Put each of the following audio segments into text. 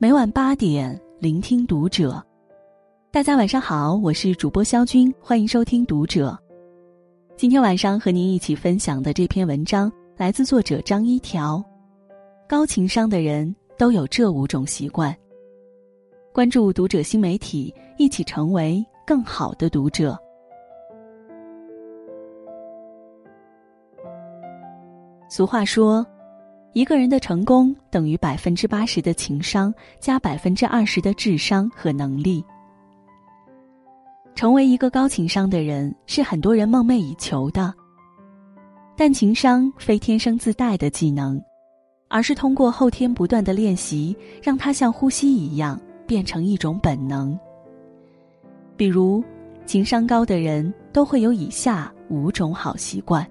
每晚八点，聆听读者。大家晚上好，我是主播肖军，欢迎收听《读者》。今天晚上和您一起分享的这篇文章来自作者张一条。高情商的人都有这五种习惯。关注《读者》新媒体，一起成为更好的读者。俗话说。一个人的成功等于百分之八十的情商加百分之二十的智商和能力。成为一个高情商的人是很多人梦寐以求的。但情商非天生自带的技能，而是通过后天不断的练习，让它像呼吸一样变成一种本能。比如，情商高的人都会有以下五种好习惯。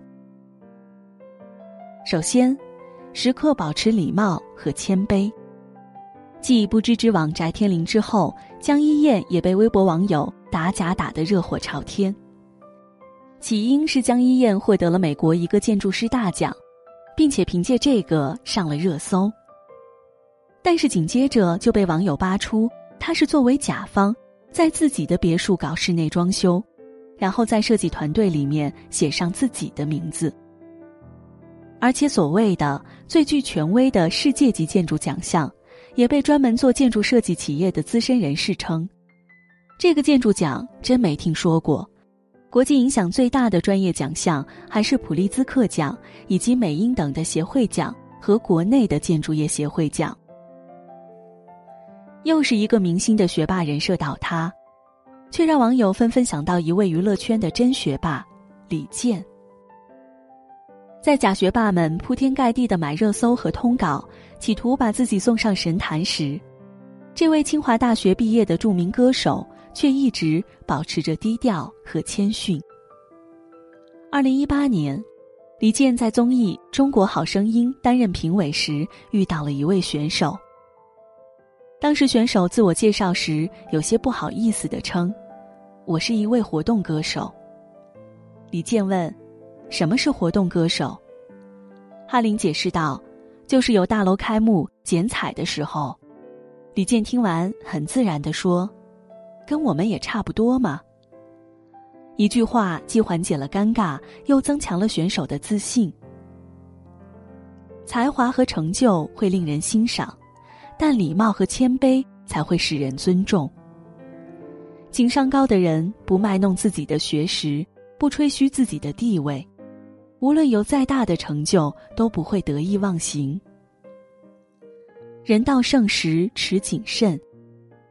首先。时刻保持礼貌和谦卑。继不知之网翟天临之后，江一燕也被微博网友打假打得热火朝天。起因是江一燕获得了美国一个建筑师大奖，并且凭借这个上了热搜。但是紧接着就被网友扒出，他是作为甲方，在自己的别墅搞室内装修，然后在设计团队里面写上自己的名字。而且，所谓的最具权威的世界级建筑奖项，也被专门做建筑设计企业的资深人士称，这个建筑奖真没听说过。国际影响最大的专业奖项还是普利兹克奖以及美英等的协会奖和国内的建筑业协会奖。又是一个明星的学霸人设倒塌，却让网友纷纷想到一位娱乐圈的真学霸李健。在假学霸们铺天盖地的买热搜和通稿，企图把自己送上神坛时，这位清华大学毕业的著名歌手却一直保持着低调和谦逊。二零一八年，李健在综艺《中国好声音》担任评委时，遇到了一位选手。当时选手自我介绍时，有些不好意思的称：“我是一位活动歌手。”李健问。什么是活动歌手？哈林解释道：“就是有大楼开幕剪彩的时候。”李健听完很自然的说：“跟我们也差不多嘛。”一句话既缓解了尴尬，又增强了选手的自信。才华和成就会令人欣赏，但礼貌和谦卑才会使人尊重。情商高的人不卖弄自己的学识，不吹嘘自己的地位。无论有再大的成就，都不会得意忘形。人到盛时持谨慎，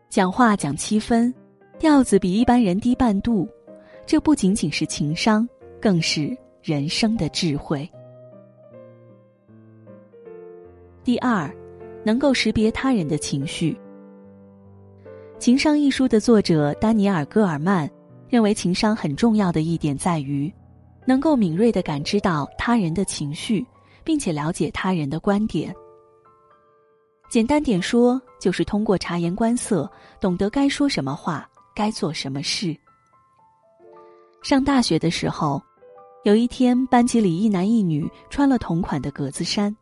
讲话讲七分，调子比一般人低半度。这不仅仅是情商，更是人生的智慧。第二，能够识别他人的情绪。《情商》一书的作者丹尼尔·戈尔曼认为，情商很重要的一点在于。能够敏锐的感知到他人的情绪，并且了解他人的观点。简单点说，就是通过察言观色，懂得该说什么话，该做什么事。上大学的时候，有一天班级里一男一女穿了同款的格子衫。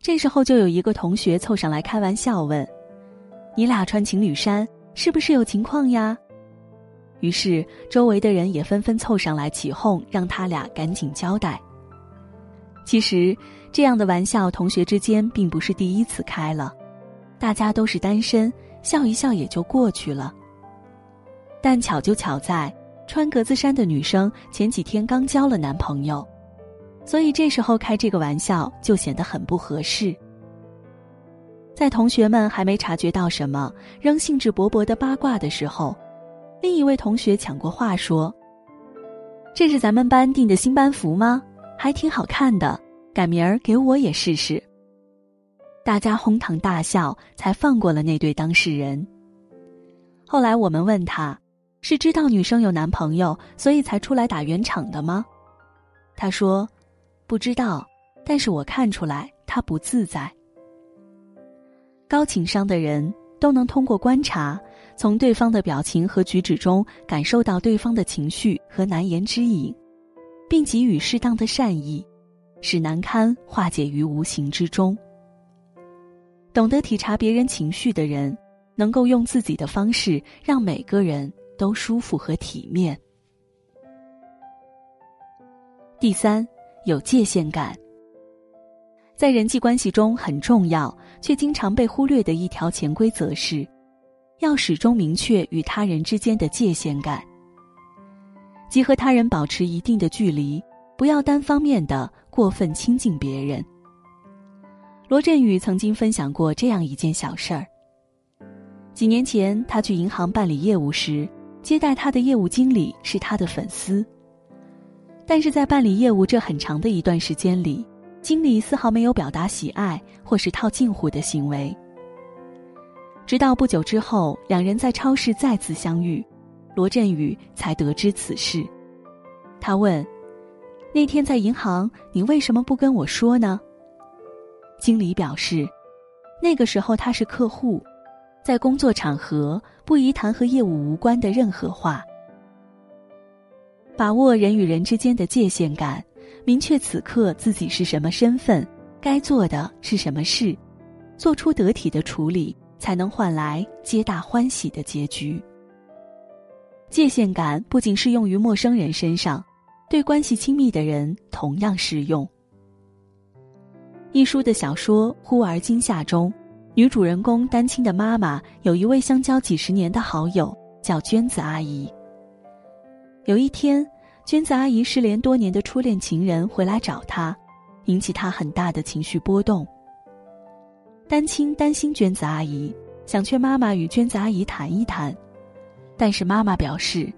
这时候就有一个同学凑上来开玩笑问：“你俩穿情侣衫，是不是有情况呀？”于是，周围的人也纷纷凑上来起哄，让他俩赶紧交代。其实，这样的玩笑，同学之间并不是第一次开了，大家都是单身，笑一笑也就过去了。但巧就巧在，穿格子衫的女生前几天刚交了男朋友，所以这时候开这个玩笑就显得很不合适。在同学们还没察觉到什么，仍兴致勃勃的八卦的时候。另一位同学抢过话说：“这是咱们班订的新班服吗？还挺好看的，改明儿给我也试试。”大家哄堂大笑，才放过了那对当事人。后来我们问他，是知道女生有男朋友，所以才出来打圆场的吗？他说：“不知道，但是我看出来他不自在。”高情商的人都能通过观察。从对方的表情和举止中感受到对方的情绪和难言之隐，并给予适当的善意，使难堪化解于无形之中。懂得体察别人情绪的人，能够用自己的方式让每个人都舒服和体面。第三，有界限感。在人际关系中很重要却经常被忽略的一条潜规则是，要始终明确与他人之间的界限感，即和他人保持一定的距离，不要单方面的过分亲近别人。罗振宇曾经分享过这样一件小事儿。几年前，他去银行办理业务时，接待他的业务经理是他的粉丝。但是在办理业务这很长的一段时间里，经理丝毫没有表达喜爱或是套近乎的行为。直到不久之后，两人在超市再次相遇，罗振宇才得知此事。他问：“那天在银行，你为什么不跟我说呢？”经理表示，那个时候他是客户，在工作场合不宜谈和业务无关的任何话。把握人与人之间的界限感，明确此刻自己是什么身份，该做的是什么事，做出得体的处理，才能换来皆大欢喜的结局。界限感不仅适用于陌生人身上，对关系亲密的人同样适用。一书的小说《忽而今夏》中，女主人公丹青的妈妈有一位相交几十年的好友，叫娟子阿姨。有一天，娟子阿姨失联多年的初恋情人回来找她，引起她很大的情绪波动。丹青担心娟子阿姨，想劝妈妈与娟子阿姨谈一谈，但是妈妈表示，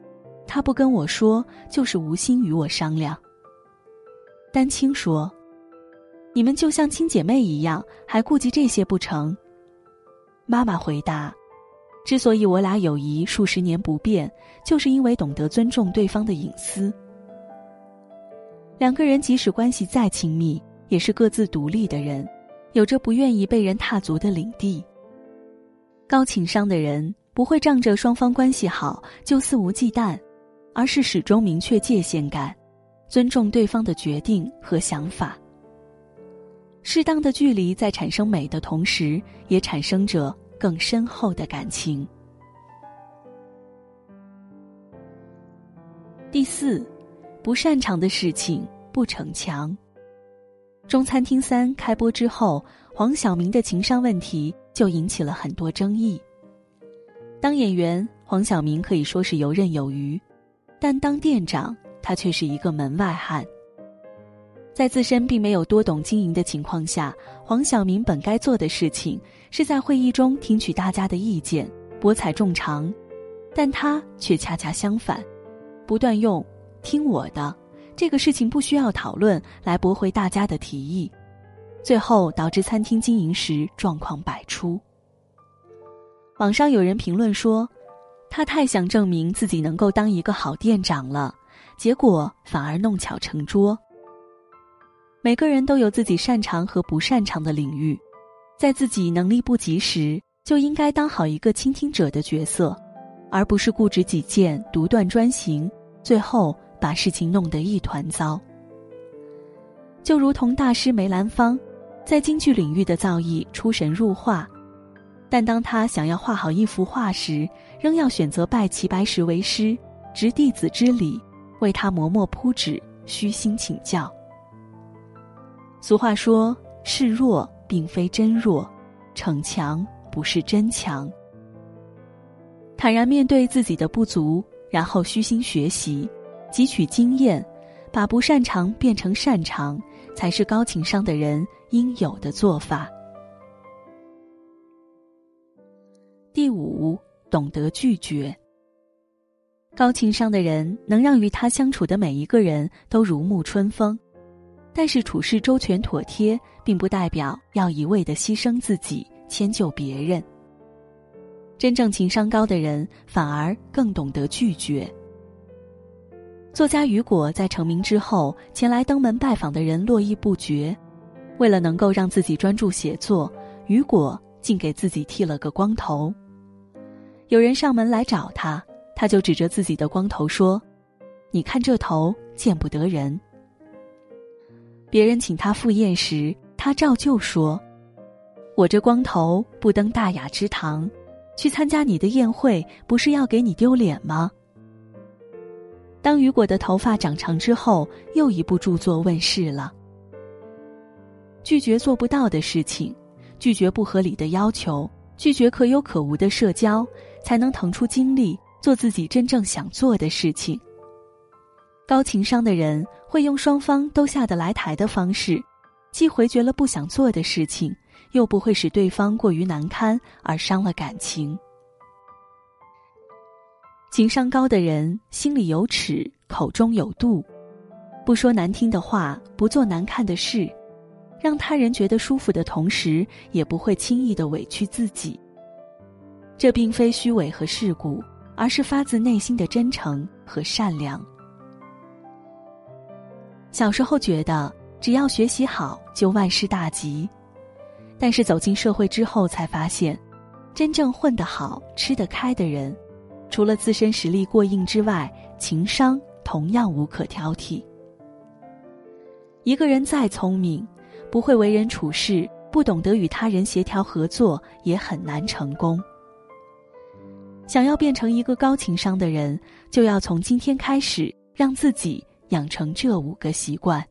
她不跟我说，就是无心与我商量。丹青说：“你们就像亲姐妹一样，还顾及这些不成？”妈妈回答。之所以我俩友谊数十年不变，就是因为懂得尊重对方的隐私。两个人即使关系再亲密，也是各自独立的人，有着不愿意被人踏足的领地。高情商的人不会仗着双方关系好就肆无忌惮，而是始终明确界限感，尊重对方的决定和想法。适当的距离在产生美的同时，也产生着。更深厚的感情。第四，不擅长的事情不逞强。中餐厅三开播之后，黄晓明的情商问题就引起了很多争议。当演员，黄晓明可以说是游刃有余，但当店长，他却是一个门外汉。在自身并没有多懂经营的情况下，黄晓明本该做的事情是在会议中听取大家的意见，博采众长，但他却恰恰相反，不断用“听我的”这个事情不需要讨论来驳回大家的提议，最后导致餐厅经营时状况百出。网上有人评论说，他太想证明自己能够当一个好店长了，结果反而弄巧成拙。每个人都有自己擅长和不擅长的领域，在自己能力不及时，就应该当好一个倾听者的角色，而不是固执己见、独断专行，最后把事情弄得一团糟。就如同大师梅兰芳，在京剧领域的造诣出神入化，但当他想要画好一幅画时，仍要选择拜齐白石为师，执弟子之礼，为他磨墨铺纸，虚心请教。俗话说：“示弱并非真弱，逞强不是真强。”坦然面对自己的不足，然后虚心学习，汲取经验，把不擅长变成擅长，才是高情商的人应有的做法。第五，懂得拒绝。高情商的人能让与他相处的每一个人都如沐春风。但是处事周全妥帖，并不代表要一味的牺牲自己迁就别人。真正情商高的人，反而更懂得拒绝。作家雨果在成名之后，前来登门拜访的人络绎不绝。为了能够让自己专注写作，雨果竟给自己剃了个光头。有人上门来找他，他就指着自己的光头说：“你看这头，见不得人。”别人请他赴宴时，他照旧说：“我这光头不登大雅之堂，去参加你的宴会，不是要给你丢脸吗？当雨果的头发长长之后，又一部著作问世了。拒绝做不到的事情，拒绝不合理的要求，拒绝可有可无的社交，才能腾出精力做自己真正想做的事情。高情商的人会用双方都下得来台的方式，既回绝了不想做的事情，又不会使对方过于难堪而伤了感情。情商高的人心里有尺，口中有度，不说难听的话，不做难看的事，让他人觉得舒服的同时，也不会轻易的委屈自己。这并非虚伪和世故，而是发自内心的真诚和善良。小时候觉得只要学习好就万事大吉，但是走进社会之后才发现，真正混得好、吃得开的人。除了自身实力过硬之外，情商同样无可挑剔。一个人再聪明，不会为人处事，不懂得与他人协调合作，也很难成功。想要变成一个高情商的人，就要从今天开始，让自己养成这五个习惯。